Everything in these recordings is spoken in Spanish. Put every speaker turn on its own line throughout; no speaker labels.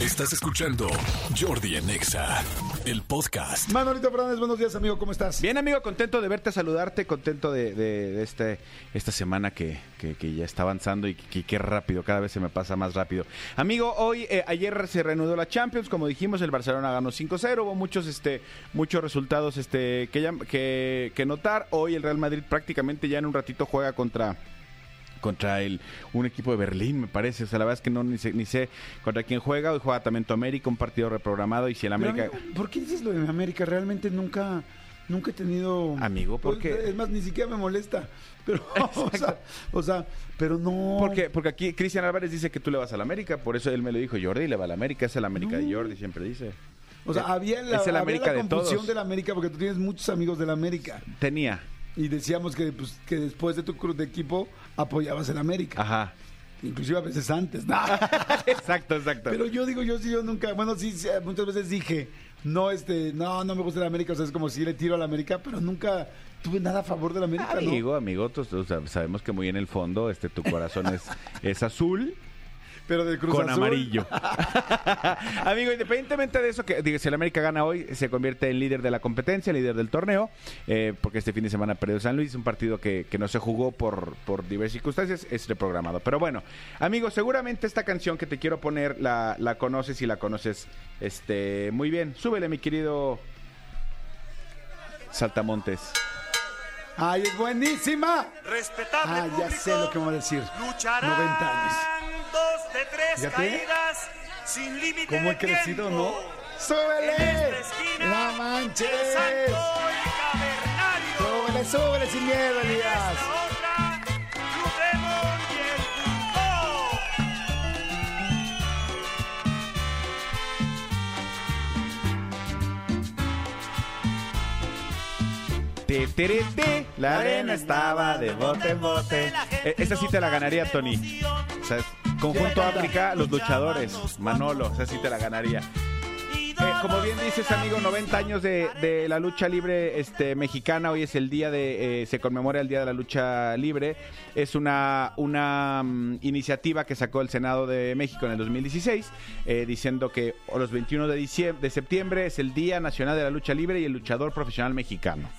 Estás escuchando Jordi en Exa, el podcast.
Manolito Fernández, buenos días, amigo, ¿cómo estás?
Bien, amigo, contento de verte, saludarte, contento de, de- de este, esta semana que, que- que ya está avanzando y que, que rápido, cada vez se me pasa más rápido. Amigo, hoy, eh, ayer se reanudó la Champions, como dijimos, el Barcelona ganó 5-0, hubo muchos, este, muchos resultados este, que, que notar. Hoy el Real Madrid prácticamente ya en un ratito juega contra contra el un equipo de Berlín, me parece. O sea, la verdad es que no ni sé, ni sé contra quién juega. Hoy juega también tu América, un partido reprogramado. Y si el América.
amigo, ¿Por qué dices lo de América? Realmente nunca, nunca he tenido...
Amigo, ¿por
Pues? Es más, ni siquiera me molesta. Pero, o sea, o sea, pero no...
Porque, porque aquí Cristian Álvarez dice que tú le vas a la América, por eso él me lo dijo, Jordi le va a la América, es el América de Jordi, siempre dice.
O sea,
Eh,
había la,
es el
había
América
la
de
confusión
todos.
de la América porque tú tienes muchos amigos de la América.
Tenía,
Y decíamos que, pues, que después de tu cruz de equipo apoyabas el América.
ajá.
Inclusive a veces antes. ¿no?
exacto, exacto.
Pero yo digo, yo sí, yo nunca, bueno, sí, sí, muchas veces dije, no, este, no, no me gusta la América, o sea, es como si le tiro a la América, pero nunca tuve nada a favor de la América, ¿no?
Amigo, amigo, tú- tú sab- sabemos que muy en el fondo este tu corazón es, es azul
Pero del Cruz
con
Azul.
amarillo. Amigo, independientemente de eso, que digo, si el América gana hoy, se convierte en líder de la competencia, líder del torneo, eh, porque este fin de semana perdió San Luis, un partido que, que no se jugó por, por diversas circunstancias, es reprogramado. Pero bueno, amigo, seguramente esta canción que te quiero poner la, la conoces y la conoces este, muy bien. Súbele, mi querido Saltamontes.
¡Ay, es buenísima!
Respetable
Ah, ya sé lo que me va a decir.
Lucharán
90 años.
De tres
Fíjate.
caídas sin límite
¿Cómo
de
he crecido,
tiempo.
no? ¡Súbele!
En esta esquina,
¡La
el
manches!
Santo y Cavernario.
¡Súbele, súbele sin miedo, Elías!
Pulpo.
Te, tere, te, la arena estaba de bote en bote. Eh, Esa sí te la ganaría, Tony. O sea, es Conjunto África, los luchadores. Manolo, esa sí te la ganaría. Eh, como bien dices, amigo, 90 años de, de la lucha libre este, mexicana. Hoy es el día de. eh, se conmemora el Día de la Lucha Libre. Es una, una mm, iniciativa que sacó el Senado de México en el 2016, eh, diciendo que los 21 de, diciembre, de septiembre es el Día Nacional de la Lucha Libre y el luchador profesional mexicano.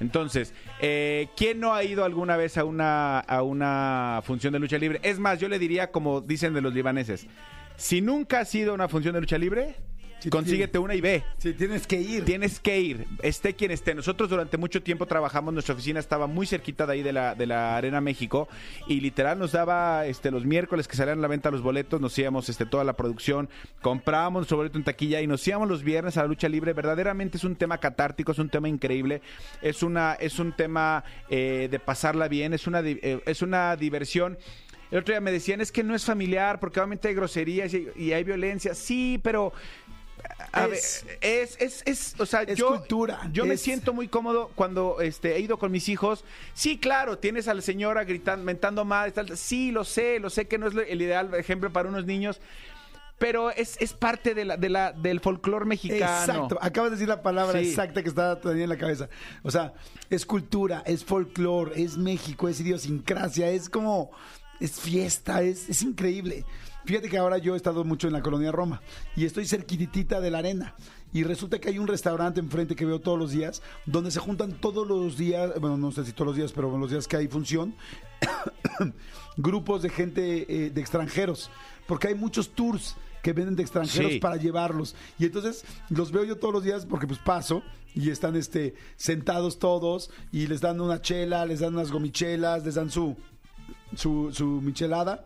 Entonces, eh, ¿quién no ha ido alguna vez a una, a una función de lucha libre? Es más, yo le diría, como dicen de los libaneses, si nunca has ido a una función de lucha libre,
Sí,
consíguete una y ve.
Sí, tienes que ir.
Tienes que ir, esté quien esté. Nosotros durante mucho tiempo trabajamos, nuestra oficina estaba muy cerquita de ahí de la, de la Arena México y literal nos daba este los miércoles que salían a la venta los boletos, nos íbamos este toda la producción, comprábamos nuestro boleto en taquilla y nos íbamos los viernes a la lucha libre. Verdaderamente es un tema catártico, es un tema increíble, es una es un tema eh, de pasarla bien, es una eh, es una diversión. El otro día me decían, es que no es familiar, porque obviamente hay groserías y, y hay violencia. Sí, pero a
Es-
ver, es, es, es, o sea,
es
yo,
cultura,
yo me siento muy cómodo cuando este, he ido con mis hijos. Sí, claro, tienes a la señora gritando, mentando mal, tal, sí, lo sé, lo sé que no es el ideal ejemplo para unos niños, pero es, es parte de la, de la, del folclore mexicano.
Exacto, acabas de decir la palabra
Sí.
exacta que estaba todavía en la cabeza. O sea, es cultura, es folclore, es México, es idiosincrasia, es como, es fiesta, es, es increíble. Fíjate que ahora yo he estado mucho en la colonia Roma y estoy cerquitita de la arena. Y resulta que hay un restaurante enfrente que veo todos los días, donde se juntan todos los días, bueno, no sé si todos los días, pero los días que hay función, grupos de gente eh, de extranjeros, porque hay muchos tours que venden de extranjeros
Sí.
para llevarlos. Y entonces los veo yo todos los días porque pues paso y están este sentados todos y les dan una chela, les dan unas gomichelas, les dan su su, su michelada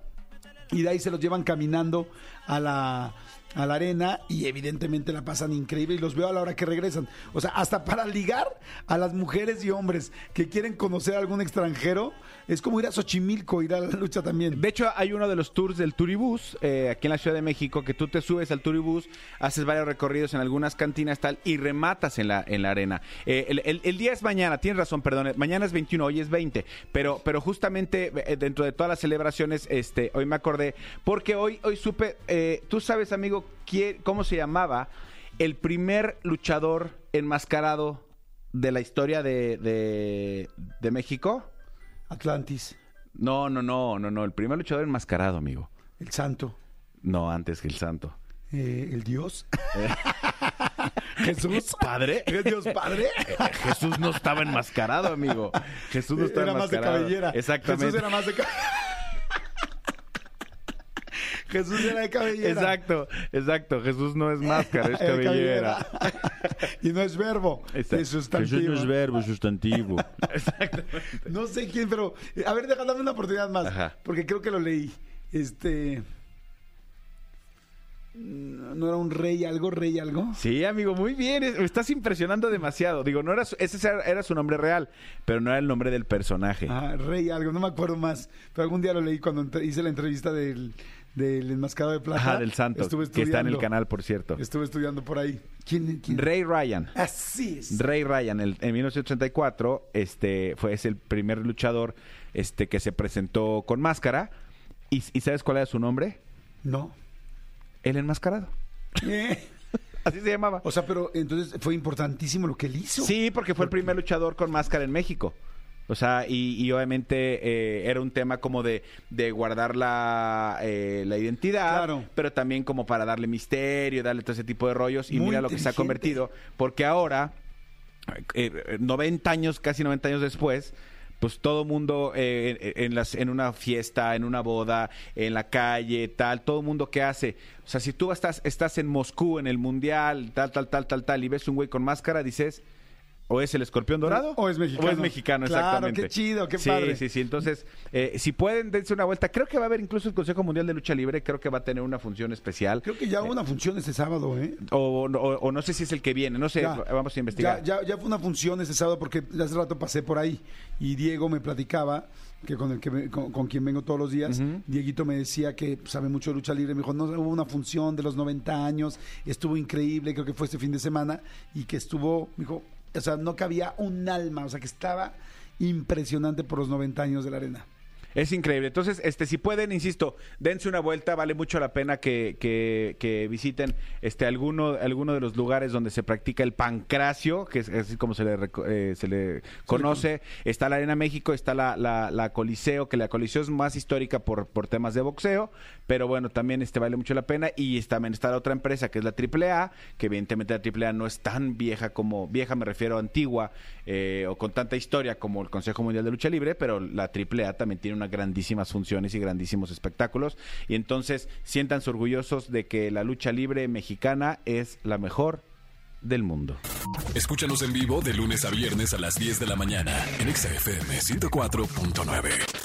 y de ahí se los llevan caminando a la a la arena y evidentemente la pasan increíble y los veo a la hora que regresan. O sea, hasta para ligar a las mujeres y hombres que quieren conocer a algún extranjero, es como ir a Xochimilco, ir a la lucha también.
De hecho, hay uno de los tours del Turibús eh, aquí en la Ciudad de México que tú te subes al Turibús, haces varios recorridos en algunas cantinas tal y rematas en la, en la arena. Eh, el, el- día es mañana, tienes razón, perdón, eh, mañana es 21, hoy es 20, pero, pero justamente eh, dentro de todas las celebraciones, este, hoy me acordé, porque hoy, hoy supe, eh, tú sabes, amigo, quién- cómo se llamaba el primer luchador enmascarado de la historia de, de, de México.
Atlantis,
No, no, no, no, no. El primer luchador enmascarado, amigo.
el santo.
No, antes que el santo.
eh, el Dios. Jesús.
¿Padre?
¿Es Dios Padre?
Jesús no estaba enmascarado, amigo. Jesús no estaba
era más de
enmascarado.
cabellera.
Exactamente.
Jesús era más de cabellera. Jesús era de cabellera.
Exacto, exacto. Jesús no es máscara, es cabellera.
y no es verbo,
Exacto.
es sustantivo.
Jesús no es verbo, es sustantivo. Exacto.
No sé quién, pero eh, a ver, déjame una oportunidad más,
Ajá.
porque creo que lo leí. Este no era un rey algo, rey algo.
Sí, amigo, muy bien. Es- Me estás impresionando demasiado. Digo, no era su- ese era, su nombre real, pero no era el nombre del personaje.
Ah, rey algo, no me acuerdo más, pero algún día lo leí cuando hice la entrevista del del enmascarado de plata.
Ajá, del santo,
Estuve
que está en el canal, por cierto.
Estuve estudiando por ahí. ¿Quién? quién?
Ray Ryan.
Así es.
Ray Ryan, el- en 1984, este, fue es el primer luchador este, que se presentó con máscara. ¿Y, y sabes cuál era su nombre?
No.
El enmascarado.
Eh,
Así se llamaba.
O sea, pero entonces fue importantísimo lo que él hizo.
Sí, porque fue el primer luchador con máscara en México. O sea, y, y obviamente eh, era un tema como de, de guardar la, eh, la identidad,
Claro.
pero también como para darle misterio, darle todo ese tipo de rollos. Y
Muy
mira lo que se ha convertido, porque ahora, eh, 90 años, casi 90 años después, pues todo mundo eh, en, en las, en una fiesta, en una boda, en la calle, tal, todo mundo que hace. O sea, si tú estás, estás en Moscú, en el mundial, tal, tal, tal, tal, tal, y ves un güey con máscara, dices, o es el escorpión dorado,
O es mexicano.
O es mexicano,
Claro,
exactamente.
qué chido, qué
Sí,
padre.
Sí, sí, Entonces, eh, si pueden, dense una vuelta. Creo que va a haber incluso el Consejo Mundial de Lucha Libre, creo que va a tener una función especial.
Creo que ya hubo una función este sábado, ¿eh?
O, o- o no sé si es el que viene, no sé,
Ya.
vamos a investigar.
Ya, ya, ya fue una función este sábado porque hace rato pasé por ahí y Diego me platicaba que con el que me- con, con quien vengo todos los días, Dieguito me decía que sabe mucho de lucha libre, me dijo, no, hubo una función de los 90 años, estuvo increíble, creo que fue este fin de semana y que estuvo, me dijo, o sea, no cabía un alma, o sea, que estaba impresionante por los 90 años de la arena.
Es increíble. Entonces, este, si pueden, insisto, dense una vuelta, vale mucho la pena que, que- que visiten este alguno, alguno de los lugares donde se practica el pancracio, que es así como se le, eh, se le conoce. Está la Arena México, está la, la, Coliseo, que la Coliseo es más histórica por, por temas de boxeo, pero bueno, también este vale mucho la pena. Y también está la otra empresa, que es la AAA, que evidentemente la AAA no es tan vieja como, vieja me refiero antigua, eh, o con tanta historia como el Consejo Mundial de Lucha Libre, pero la AAA también tiene unas grandísimas funciones y grandísimos espectáculos. Y entonces siéntanse orgullosos de que la lucha libre mexicana es la mejor del mundo.
Escúchanos en vivo de lunes a viernes a las 10 de la mañana en Exa FM 104.9.